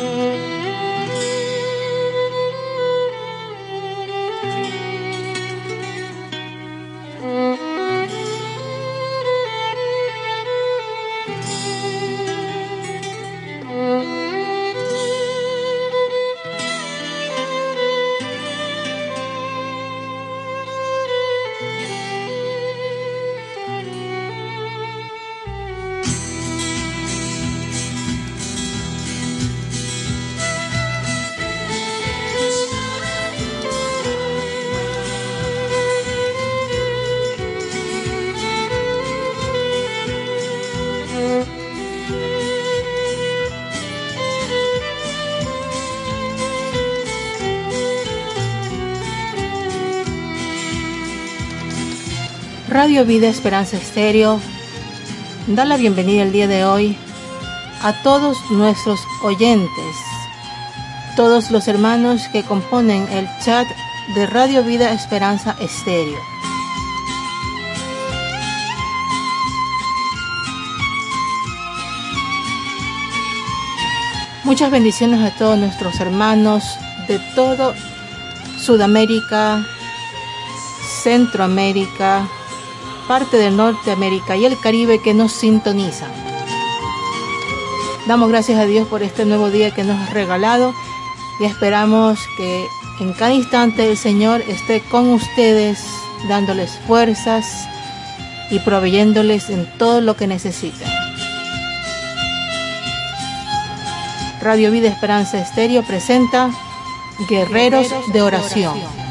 Mm-hmm. Radio Vida Esperanza Estéreo da la bienvenida el día de hoy a todos nuestros oyentes, todos los hermanos que componen el chat de Radio Vida Esperanza Estéreo. Muchas bendiciones a todos nuestros hermanos de todo Sudamérica, Centroamérica, parte de Norteamérica y el Caribe que nos sintonizan. Damos gracias a Dios por este nuevo día que nos ha regalado y esperamos que en cada instante el Señor esté con ustedes, dándoles fuerzas y proveyéndoles en todo lo que necesiten. Radio Vida Esperanza Estéreo presenta Guerreros de Oración.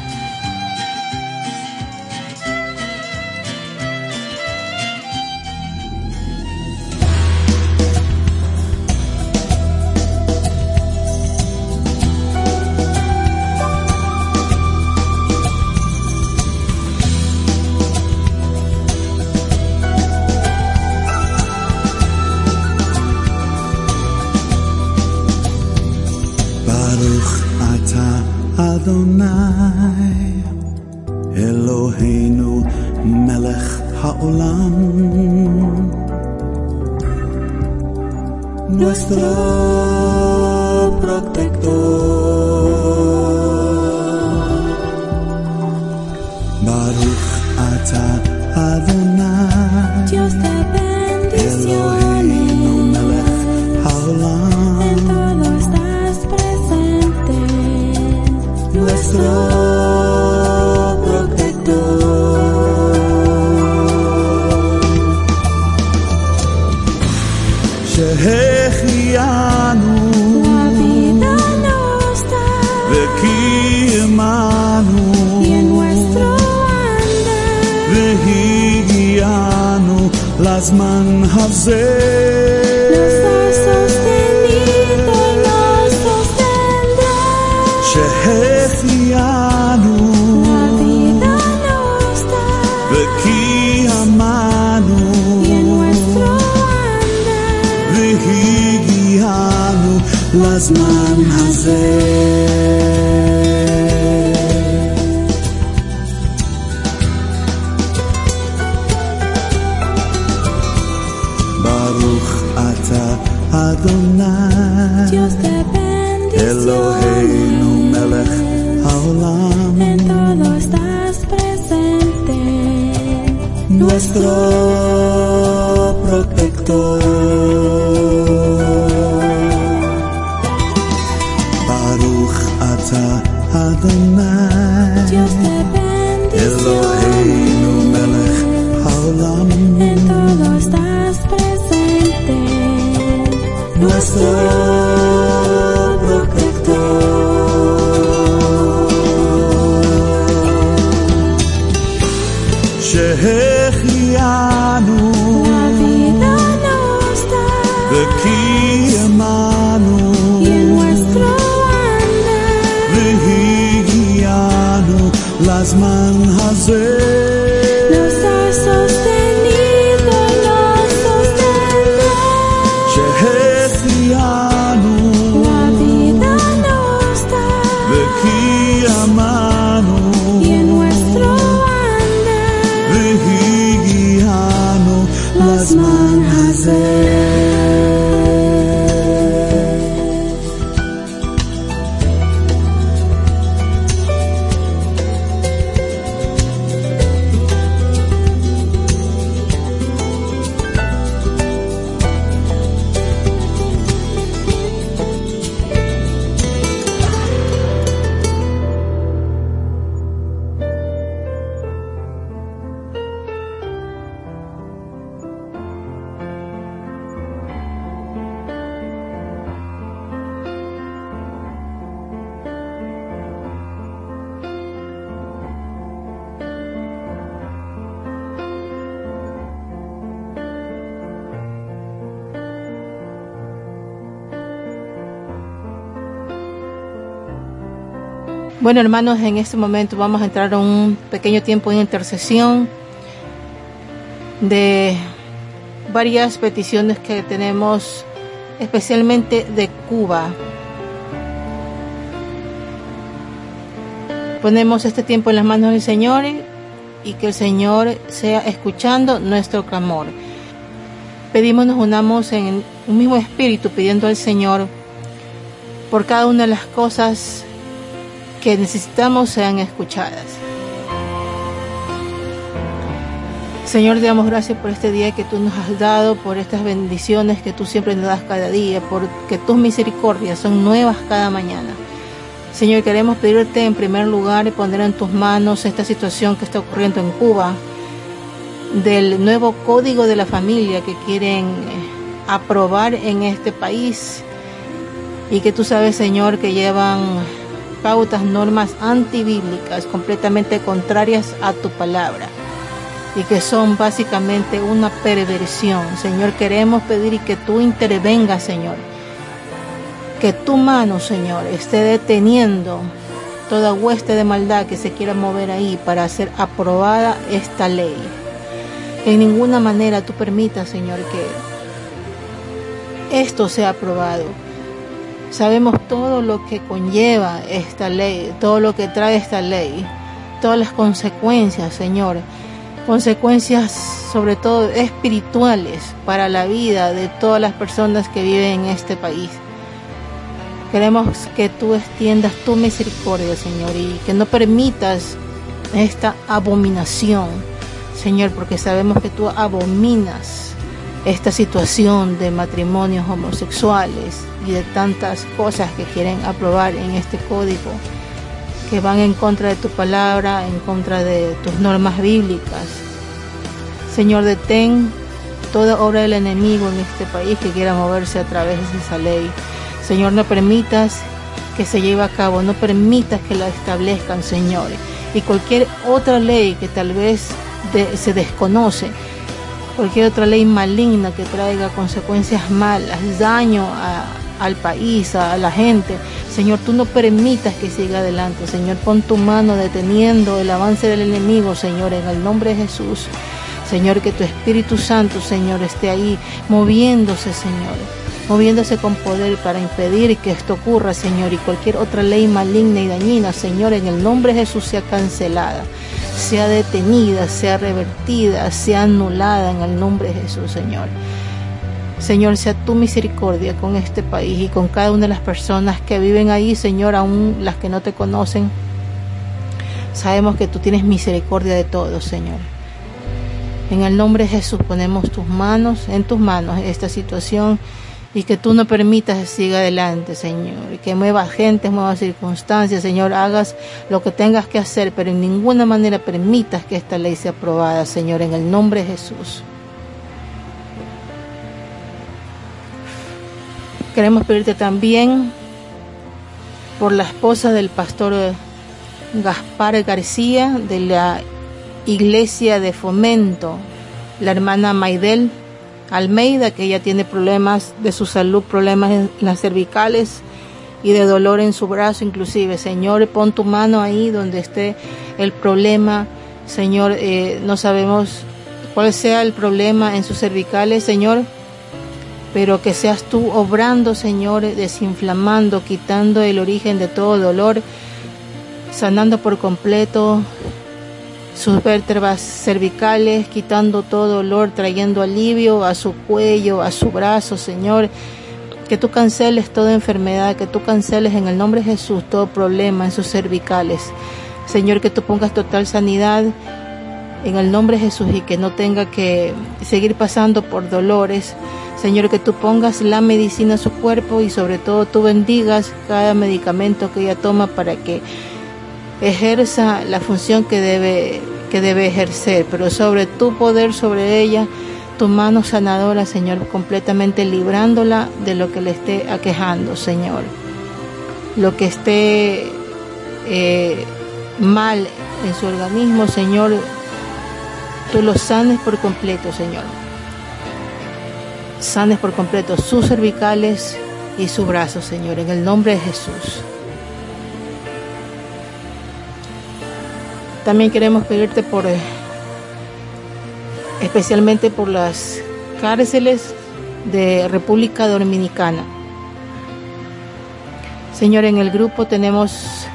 de aquí a mano y en nuestro andar. De guiano, las manjas de Bueno, hermanos, en este momento vamos a entrar a un pequeño tiempo de intercesión de varias peticiones que tenemos, especialmente de Cuba. Ponemos este tiempo en las manos del Señor y que el Señor sea escuchando nuestro clamor. Pedimos nos unamos en un mismo espíritu pidiendo al Señor por cada una de las cosas que necesitamos sean escuchadas. Señor, te damos gracias por este día que tú nos has dado, por estas bendiciones que tú siempre nos das cada día, porque tus misericordias son nuevas cada mañana. Señor, queremos pedirte en primer lugar y poner en tus manos esta situación que está ocurriendo en Cuba, del nuevo código de la familia que quieren eh, aprobar en este país y que tú sabes, Señor, que llevan pautas, normas antibíblicas completamente contrarias a tu palabra y que son básicamente una perversión. Señor, queremos pedir que tú intervengas, Señor. Que tu mano, Señor, esté deteniendo toda hueste de maldad que se quiera mover ahí para hacer aprobada esta ley. En ninguna manera tú permitas, Señor, que esto sea aprobado Sabemos todo lo que conlleva esta ley, todo lo que trae esta ley, todas las consecuencias, Señor. Consecuencias sobre todo espirituales para la vida de todas las personas que viven en este país. Queremos que tú extiendas tu misericordia, Señor, y que no permitas esta abominación, Señor, porque sabemos que tú abominas esta situación de matrimonios homosexuales y de tantas cosas que quieren aprobar en este código, que van en contra de tu palabra, en contra de tus normas bíblicas. Señor, detén toda obra del enemigo en este país que quiera moverse a través de esa ley. Señor, no permitas que se lleve a cabo, no permitas que la establezcan, Señor. Y cualquier otra ley que tal vez se desconoce, cualquier otra ley maligna que traiga consecuencias malas, daño al país, a la gente. Señor, tú no permitas que siga adelante. Señor, pon tu mano deteniendo el avance del enemigo, Señor, en el nombre de Jesús. Señor, que tu Espíritu Santo, Señor, esté ahí moviéndose, Señor, moviéndose con poder para impedir que esto ocurra, Señor, y cualquier otra ley maligna y dañina, Señor, en el nombre de Jesús sea cancelada sea detenida, sea revertida, sea anulada en el nombre de Jesús, Señor. Señor, sea tu misericordia con este país y con cada una de las personas que viven ahí, Señor, aún las que no te conocen. Sabemos que tú tienes misericordia de todos, Señor. En el nombre de Jesús ponemos tus manos, en tus manos esta situación y que tú no permitas que siga adelante, Señor, y que mueva gente, mueva circunstancias, Señor, hagas lo que tengas que hacer, pero en ninguna manera permitas que esta ley sea aprobada, Señor, en el nombre de Jesús. Queremos pedirte también por la esposa del pastor Gaspar García de la iglesia de fomento, la hermana Maidel Almeida, que ella tiene problemas de su salud, problemas en las cervicales y de dolor en su brazo inclusive. Señor, pon tu mano ahí donde esté el problema. Señor, eh, no sabemos cuál sea el problema en sus cervicales, Señor, pero que seas tú obrando, Señor, desinflamando, quitando el origen de todo dolor, sanando por completo sus vértebras cervicales, quitando todo dolor, trayendo alivio a su cuello, a su brazo, Señor. Que tú canceles toda enfermedad, que tú canceles en el nombre de Jesús todo problema en sus cervicales. Señor, que tú pongas total sanidad en el nombre de Jesús y que no tenga que seguir pasando por dolores. Señor, que tú pongas la medicina a su cuerpo y sobre todo tú bendigas cada medicamento que ella toma para que ejerza la función que debe, que debe ejercer, pero sobre tu poder sobre ella, tu mano sanadora, Señor, completamente librándola de lo que le esté aquejando, Señor. Lo que esté eh, mal en su organismo, Señor, tú lo sanes por completo, Señor. Sanes por completo sus cervicales y su brazo, Señor, en el nombre de Jesús. También queremos pedirte por eh, especialmente por las cárceles de República Dominicana. Señor, en el grupo tenemos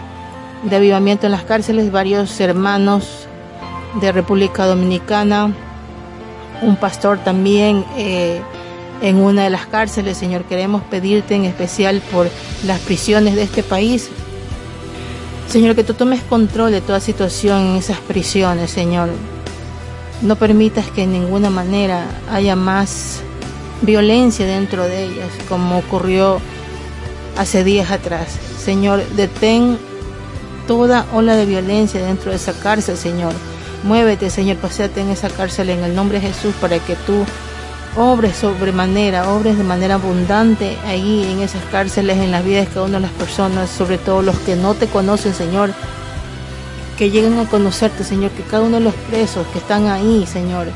de avivamiento en las cárceles varios hermanos de República Dominicana, un pastor también eh, en una de las cárceles. Señor, queremos pedirte en especial por las prisiones de este país. Señor, que tú tomes control de toda situación en esas prisiones, Señor. No permitas que en ninguna manera haya más violencia dentro de ellas, como ocurrió hace días atrás. Señor, detén toda ola de violencia dentro de esa cárcel, Señor. Muévete, Señor, paséate en esa cárcel en el nombre de Jesús para que tú obres sobremanera, obres de manera abundante ahí en esas cárceles, en las vidas de cada una de las personas, sobre todo los que no te conocen, Señor. Que lleguen a conocerte, Señor, que cada uno de los presos que están ahí, Señor,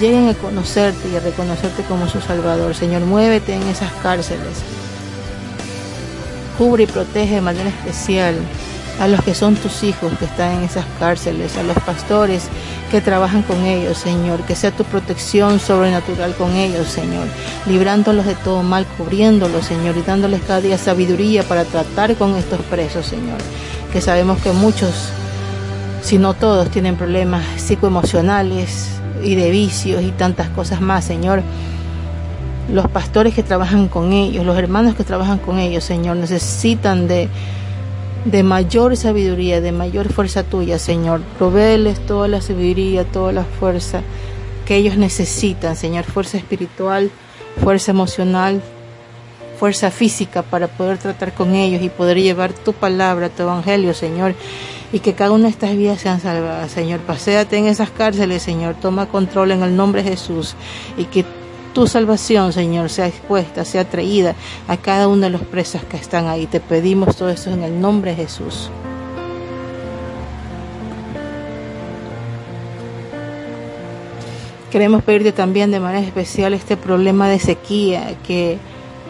lleguen a conocerte y a reconocerte como su Salvador. Señor, muévete en esas cárceles. Cubre y protege de manera especial a los que son tus hijos que están en esas cárceles, a los pastores que trabajan con ellos, Señor, que sea tu protección sobrenatural con ellos, Señor, librándolos de todo mal, cubriéndolos, Señor, y dándoles cada día sabiduría para tratar con estos presos, Señor, que sabemos que muchos, si no todos, tienen problemas psicoemocionales y de vicios y tantas cosas más, Señor. Los pastores que trabajan con ellos, los hermanos que trabajan con ellos, Señor, necesitan de de mayor sabiduría, de mayor fuerza tuya, Señor. Provéeles toda la sabiduría, toda la fuerza que ellos necesitan, Señor. Fuerza espiritual, fuerza emocional, fuerza física para poder tratar con ellos y poder llevar tu palabra, tu evangelio, Señor. Y que cada una de estas vidas sean salvadas, Señor. Paséate en esas cárceles, Señor. Toma control en el nombre de Jesús. Y que tu salvación, Señor, sea expuesta, sea traída a cada uno de los presos que están ahí. Te pedimos todo eso en el nombre de Jesús. Queremos pedirte también de manera especial este problema de sequía que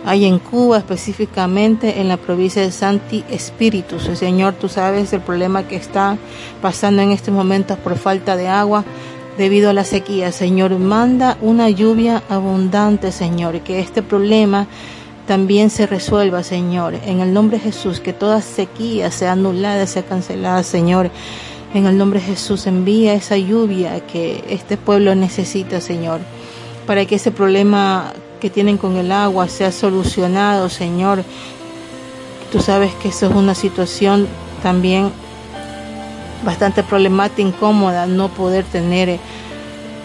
hay en Cuba, específicamente en la provincia de Santi Espíritus. Señor, tú sabes el problema que está pasando en estos momentos por falta de agua debido a la sequía. Señor, manda una lluvia abundante, Señor, que este problema también se resuelva, Señor. En el nombre de Jesús, que toda sequía sea anulada, sea cancelada, Señor. En el nombre de Jesús, envía esa lluvia que este pueblo necesita, Señor, para que ese problema que tienen con el agua sea solucionado, Señor. Tú sabes que eso es una situación también bastante problemática, incómoda, no poder tener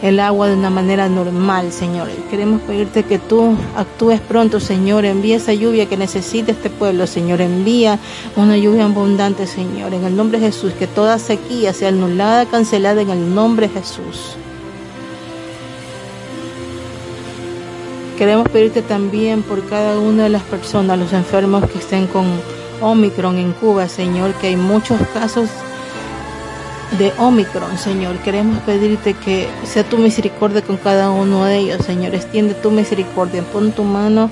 el agua de una manera normal, Señor. Queremos pedirte que tú actúes pronto, Señor. Envía esa lluvia que necesita este pueblo, Señor. Envía una lluvia abundante, Señor. En el nombre de Jesús, que toda sequía sea anulada, cancelada en el nombre de Jesús. Queremos pedirte también por cada una de las personas, los enfermos que estén con Omicron en Cuba, Señor, que hay muchos casos de Omicron, Señor. Queremos pedirte que sea tu misericordia con cada uno de ellos, Señor. Extiende tu misericordia, pon tu mano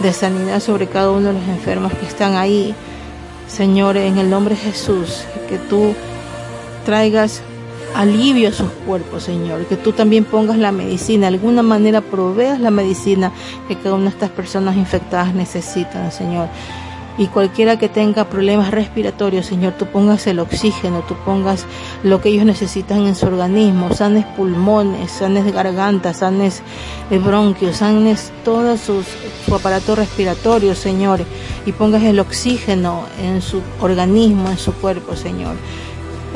de sanidad sobre cada uno de los enfermos que están ahí, Señor, en el nombre de Jesús. Que tú traigas alivio a sus cuerpos, Señor. Que tú también pongas la medicina, de alguna manera proveas la medicina que cada una de estas personas infectadas necesitan, Señor y cualquiera que tenga problemas respiratorios, Señor, tú pongas el oxígeno, tú pongas lo que ellos necesitan en su organismo, sanes pulmones, sanes garganta, sanes bronquios, sanes todo su aparato respiratorio, Señor, y pongas el oxígeno en su organismo, en su cuerpo, Señor.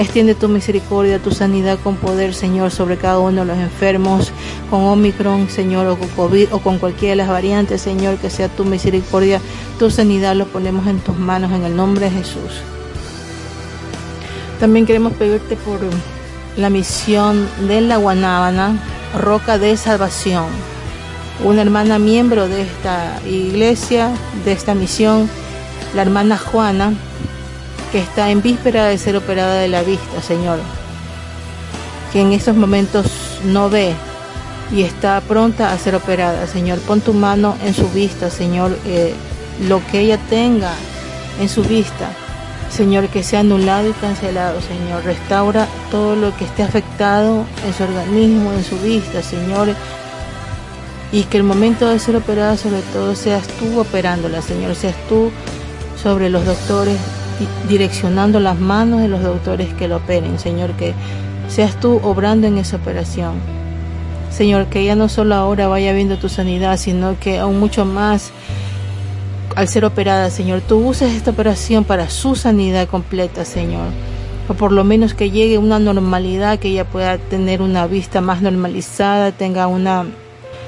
Extiende tu misericordia, tu sanidad con poder, Señor, sobre cada uno de los enfermos con Omicron, Señor, o con COVID, o con cualquiera de las variantes, Señor, que sea tu misericordia, tu sanidad, lo ponemos en tus manos en el nombre de Jesús. También queremos pedirte por la misión de la Guanábana, Roca de Salvación. Una hermana miembro de esta iglesia, de esta misión, la hermana Juana, que está en víspera de ser operada de la vista, Señor, que en estos momentos no ve y está pronta a ser operada, Señor. Pon tu mano en su vista, Señor, eh, lo que ella tenga en su vista, Señor, que sea anulado y cancelado, Señor. Restaura todo lo que esté afectado en su organismo, en su vista, Señor. Y que el momento de ser operada, sobre todo, seas tú operándola, Señor. Seas tú sobre los doctores, direccionando las manos de los doctores que lo operen, Señor. Que seas tú obrando en esa operación. Señor, que ella no solo ahora vaya viendo tu sanidad, sino que aún mucho más al ser operada, Señor, tú uses esta operación para su sanidad completa, Señor. O por lo menos que llegue una normalidad, que ella pueda tener una vista más normalizada, tenga una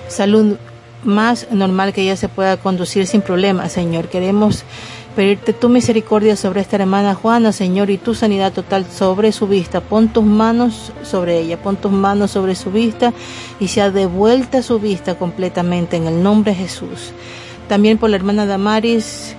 salud más normal, que ella se pueda conducir sin problemas, Señor. Queremos pedirte tu misericordia sobre esta hermana Juana, Señor, y tu sanidad total sobre su vista. Pon tus manos sobre ella, pon tus manos sobre su vista y sea devuelta su vista completamente en el nombre de Jesús. También por la hermana Damaris,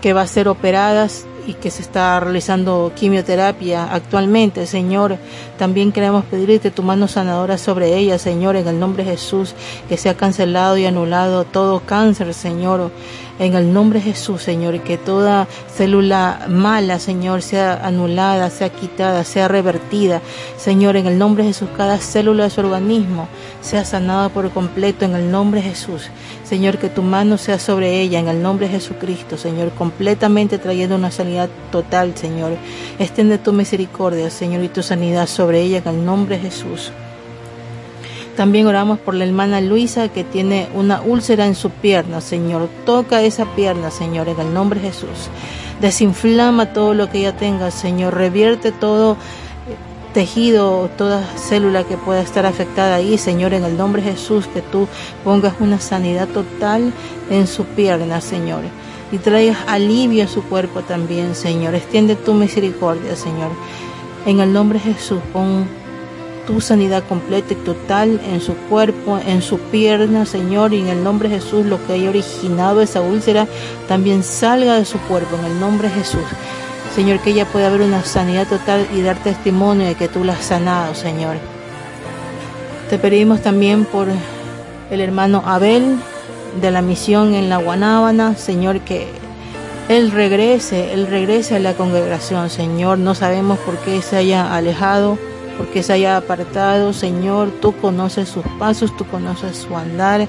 que va a ser operada y que se está realizando quimioterapia actualmente, Señor. También queremos pedirte tu mano sanadora sobre ella, Señor, en el nombre de Jesús, que sea cancelado y anulado todo cáncer, Señor en el nombre de Jesús, Señor, que toda célula mala, Señor, sea anulada, sea quitada, sea revertida, Señor, en el nombre de Jesús, cada célula de su organismo sea sanada por completo en el nombre de Jesús. Señor, que tu mano sea sobre ella en el nombre de Jesucristo, Señor, completamente trayendo una sanidad total, Señor. Extiende tu misericordia, Señor, y tu sanidad sobre ella en el nombre de Jesús. También oramos por la hermana Luisa que tiene una úlcera en su pierna, Señor. Toca esa pierna, Señor, en el nombre de Jesús. Desinflama todo lo que ella tenga, Señor. Revierte todo tejido, toda célula que pueda estar afectada ahí, Señor, en el nombre de Jesús, que tú pongas una sanidad total en su pierna, Señor. Y traigas alivio a su cuerpo también, Señor. Extiende tu misericordia, Señor. En el nombre de Jesús, pon tu sanidad completa y total en su cuerpo, en su pierna, Señor, y en el nombre de Jesús, lo que haya originado esa úlcera también salga de su cuerpo, en el nombre de Jesús. Señor, que ella pueda haber una sanidad total y dar testimonio de que tú la has sanado, Señor. Te pedimos también por el hermano Abel de la misión en la Guanábana, Señor, que él regrese, él regrese a la congregación, Señor. No sabemos por qué se haya alejado porque se haya apartado, Señor, tú conoces sus pasos, tú conoces su andar,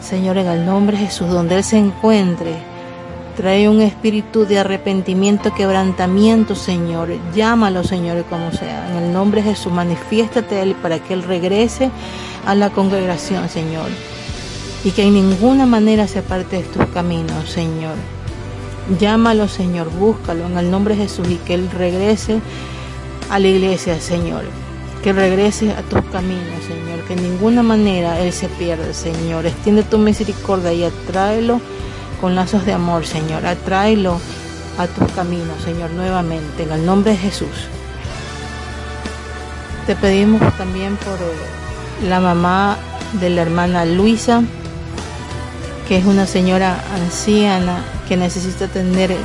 Señor, en el nombre de Jesús, donde Él se encuentre. Trae un espíritu de arrepentimiento, quebrantamiento, Señor. Llámalo, Señor, como sea. En el nombre de Jesús, manifiéstate a Él para que Él regrese a la congregación, Señor. Y que en ninguna manera se aparte de tus caminos, Señor. Llámalo, Señor, búscalo en el nombre de Jesús y que Él regrese a la iglesia, Señor. Que regrese a tus caminos, Señor. Que en ninguna manera Él se pierda, Señor. Extiende tu misericordia y atráelo con lazos de amor, Señor. Atráelo a tus caminos, Señor, nuevamente. En el nombre de Jesús. Te pedimos también por eh, la mamá de la hermana Luisa, que es una señora anciana que necesita tener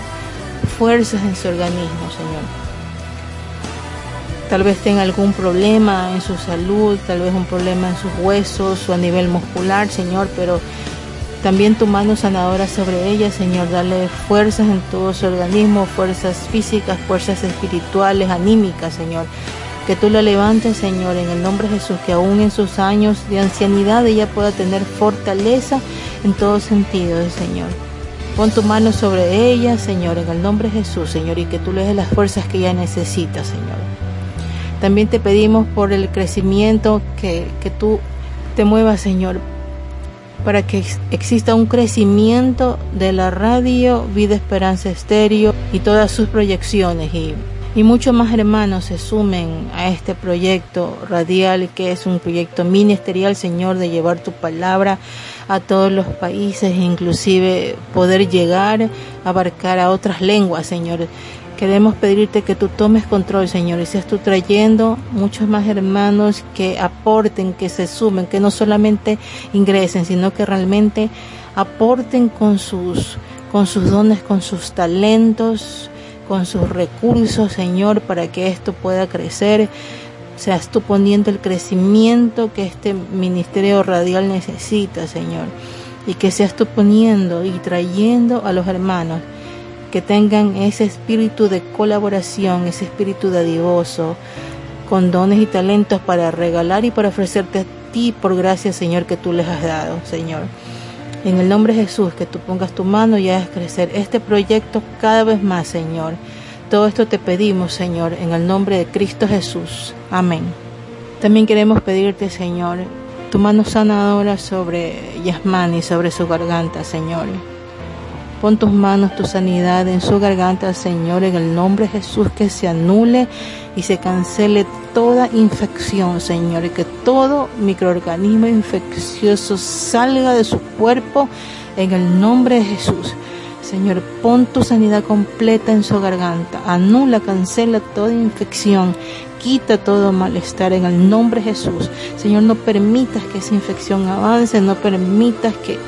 fuerzas en su organismo, Señor tal vez tenga algún problema en su salud, tal vez un problema en sus huesos o a nivel muscular, Señor, pero también tu mano sanadora sobre ella, Señor, dale fuerzas en todo su organismo, fuerzas físicas, fuerzas espirituales, anímicas, Señor. Que tú la levantes, Señor, en el nombre de Jesús, que aún en sus años de ancianidad ella pueda tener fortaleza en todo sentido, Señor. Pon tu mano sobre ella, Señor, en el nombre de Jesús, Señor, y que tú le des las fuerzas que ella necesita, Señor. También te pedimos por el crecimiento que, que tú te muevas, Señor, para que exista un crecimiento de la radio Vida Esperanza Estéreo y todas sus proyecciones y, y muchos más hermanos se sumen a este proyecto radial que es un proyecto ministerial, Señor, de llevar tu palabra a todos los países, inclusive poder llegar a abarcar a otras lenguas, Señor. Queremos pedirte que tú tomes control, Señor, y seas tú trayendo muchos más hermanos que aporten, que se sumen, que no solamente ingresen, sino que realmente aporten con sus, con sus dones, con sus talentos, con sus recursos, Señor, para que esto pueda crecer. Seas tú poniendo el crecimiento que este ministerio radial necesita, Señor. Y que seas tú poniendo y trayendo a los hermanos que tengan ese espíritu de colaboración, ese espíritu dadivoso, con dones y talentos para regalar y para ofrecerte a ti por gracia, Señor, que tú les has dado, Señor. En el nombre de Jesús, que tú pongas tu mano y hagas crecer este proyecto cada vez más, Señor. Todo esto te pedimos, Señor, en el nombre de Cristo Jesús. Amén. También queremos pedirte, Señor, tu mano sanadora sobre Yasmán y sobre su garganta, Señor. Pon tus manos, tu sanidad en su garganta, Señor, en el nombre de Jesús, que se anule y se cancele toda infección, Señor, y que todo microorganismo infeccioso salga de su cuerpo en el nombre de Jesús. Señor, pon tu sanidad completa en su garganta, anula, cancela toda infección, quita todo malestar en el nombre de Jesús. Señor, no permitas que esa infección avance, no permitas que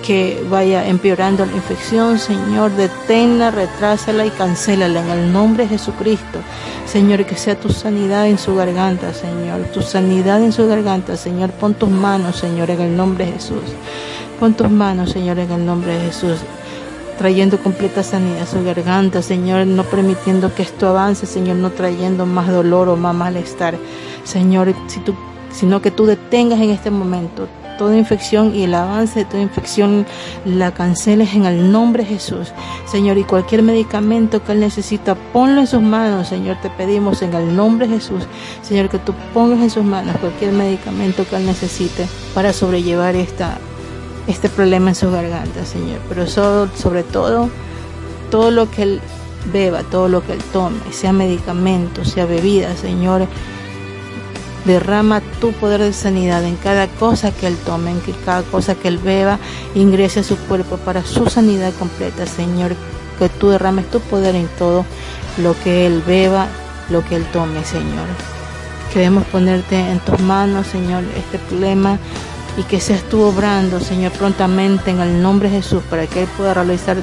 que vaya empeorando la infección, Señor, deténla, retrásala y cancélala en el nombre de Jesucristo. Señor, que sea tu sanidad en su garganta, Señor, tu sanidad en su garganta, Señor, pon tus manos, Señor, en el nombre de Jesús. Pon tus manos, Señor, en el nombre de Jesús, trayendo completa sanidad a su garganta, Señor, no permitiendo que esto avance, Señor, no trayendo más dolor o más malestar, Señor, si tú, sino que tú detengas en este momento toda infección y el avance de toda infección la canceles en el nombre de Jesús. Señor, y cualquier medicamento que Él necesita, ponlo en sus manos, Señor, te pedimos en el nombre de Jesús. Señor, que tú pongas en sus manos cualquier medicamento que Él necesite para sobrellevar esta, este problema en su garganta, Señor. Pero sobre todo, todo lo que Él beba, todo lo que Él tome, sea medicamento, sea bebida, Señor, Derrama tu poder de sanidad en cada cosa que Él tome, en cada cosa que Él beba, ingrese a su cuerpo para su sanidad completa, Señor. Que tú derrames tu poder en todo lo que Él beba, lo que Él tome, Señor. Queremos ponerte en tus manos, Señor, este problema y que seas tú obrando, Señor, prontamente en el nombre de Jesús para que Él pueda realizar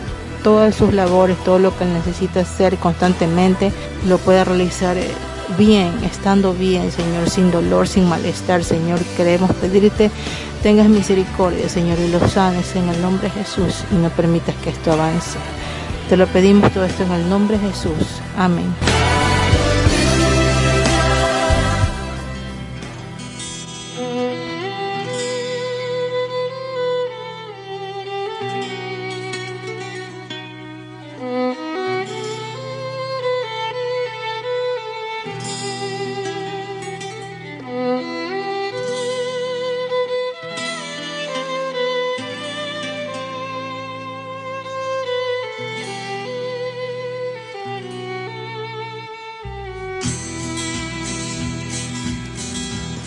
todas sus labores, todo lo que necesita hacer constantemente, lo pueda realizar eh, bien, estando bien, Señor, sin dolor, sin malestar, Señor. Queremos pedirte, tengas misericordia, Señor, y lo sanes en el nombre de Jesús y no permitas que esto avance. Te lo pedimos todo esto en el nombre de Jesús. Amén.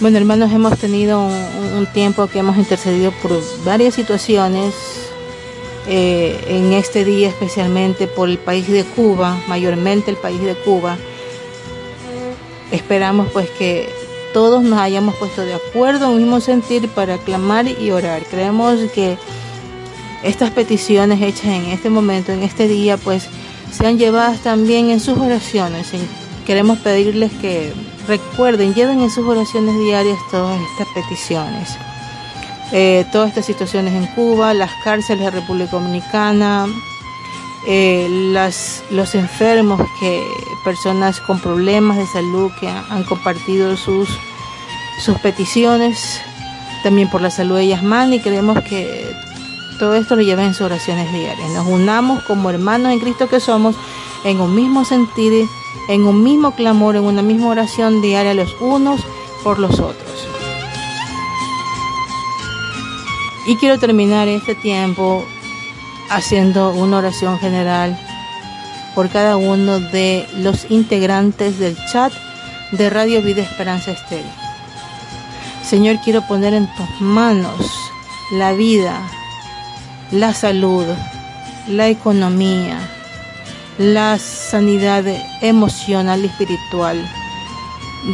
Bueno, hermanos, hemos tenido un, tiempo que hemos intercedido por varias situaciones, eh, en este día especialmente por el país de Cuba, mayormente el país de Cuba. Esperamos pues que todos nos hayamos puesto de acuerdo en un mismo sentir para clamar y orar. Creemos que estas peticiones hechas en este momento, en este día, pues sean llevadas también en sus oraciones. Queremos pedirles que recuerden, lleven en sus oraciones diarias todas estas peticiones. Eh, todas estas situaciones en Cuba, las cárceles de República Dominicana, eh, los enfermos, que personas con problemas de salud que han, compartido sus, sus peticiones, también por la salud de Yasmán y queremos que todo esto lo lleven en sus oraciones diarias. Nos unamos como hermanos en Cristo que somos en un mismo sentido en un mismo clamor, en una misma oración diaria los unos por los otros. Y quiero terminar este tiempo haciendo una oración general por cada uno de los integrantes del chat de Radio Vida Esperanza Estéreo. Señor, quiero poner en tus manos la vida, la salud, la economía, la sanidad emocional y espiritual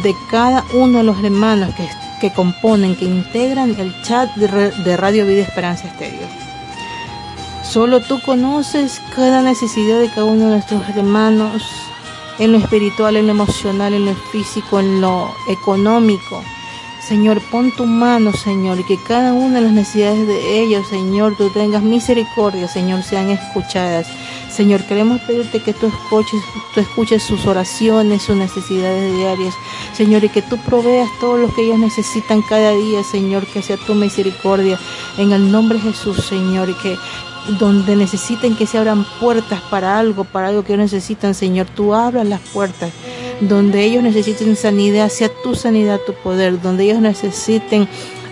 de cada uno de los hermanos que, que componen, que integran el chat de, Radio Vida Esperanza Estéreo. Solo tú conoces cada necesidad de cada uno de nuestros hermanos en lo espiritual, en lo emocional, en lo físico, en lo económico. Señor, pon tu mano, Señor, y que cada una de las necesidades de ellos, Señor, tú tengas misericordia, Señor, sean escuchadas Señor, queremos pedirte que tú escuches, tú escuches sus oraciones, sus necesidades diarias, Señor, y que tú proveas todo lo que ellos necesitan cada día, Señor, que sea tu misericordia. En el nombre de Jesús, Señor, y que donde necesiten que se abran puertas para algo, para algo que necesitan, Señor, tú abras las puertas. Donde ellos necesiten sanidad, sea tu sanidad, tu poder. Donde ellos necesiten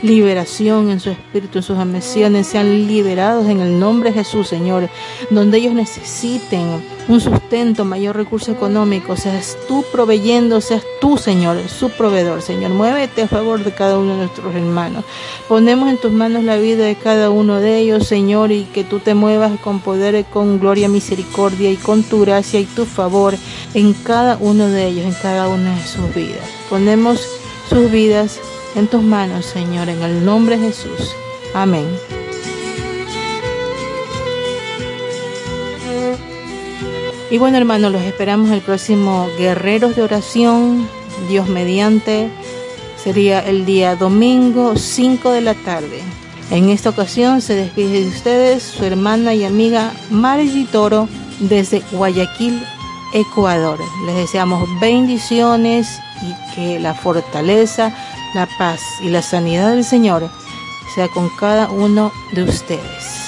liberación en su espíritu, en sus ambiciones, sean liberados en el nombre de Jesús, Señor. Donde ellos necesiten un sustento, mayor recurso económico, seas tú proveyendo, seas tú, Señor, su proveedor, Señor. Muévete a favor de cada uno de nuestros hermanos. Ponemos en tus manos la vida de cada uno de ellos, Señor, y que tú te muevas con poder, con gloria, misericordia y con tu gracia y tu favor en cada uno de ellos, en cada una de sus vidas. Ponemos sus vidas en tus manos, Señor, en el nombre de Jesús. Amén. Y bueno, hermanos, los esperamos el próximo Guerreros de Oración, Dios mediante. Sería el día domingo 5 de la tarde. En esta ocasión se despide de ustedes su hermana y amiga Margie Toro desde Guayaquil, Ecuador. Les deseamos bendiciones y que la fortaleza la paz y la sanidad del Señor sea con cada uno de ustedes.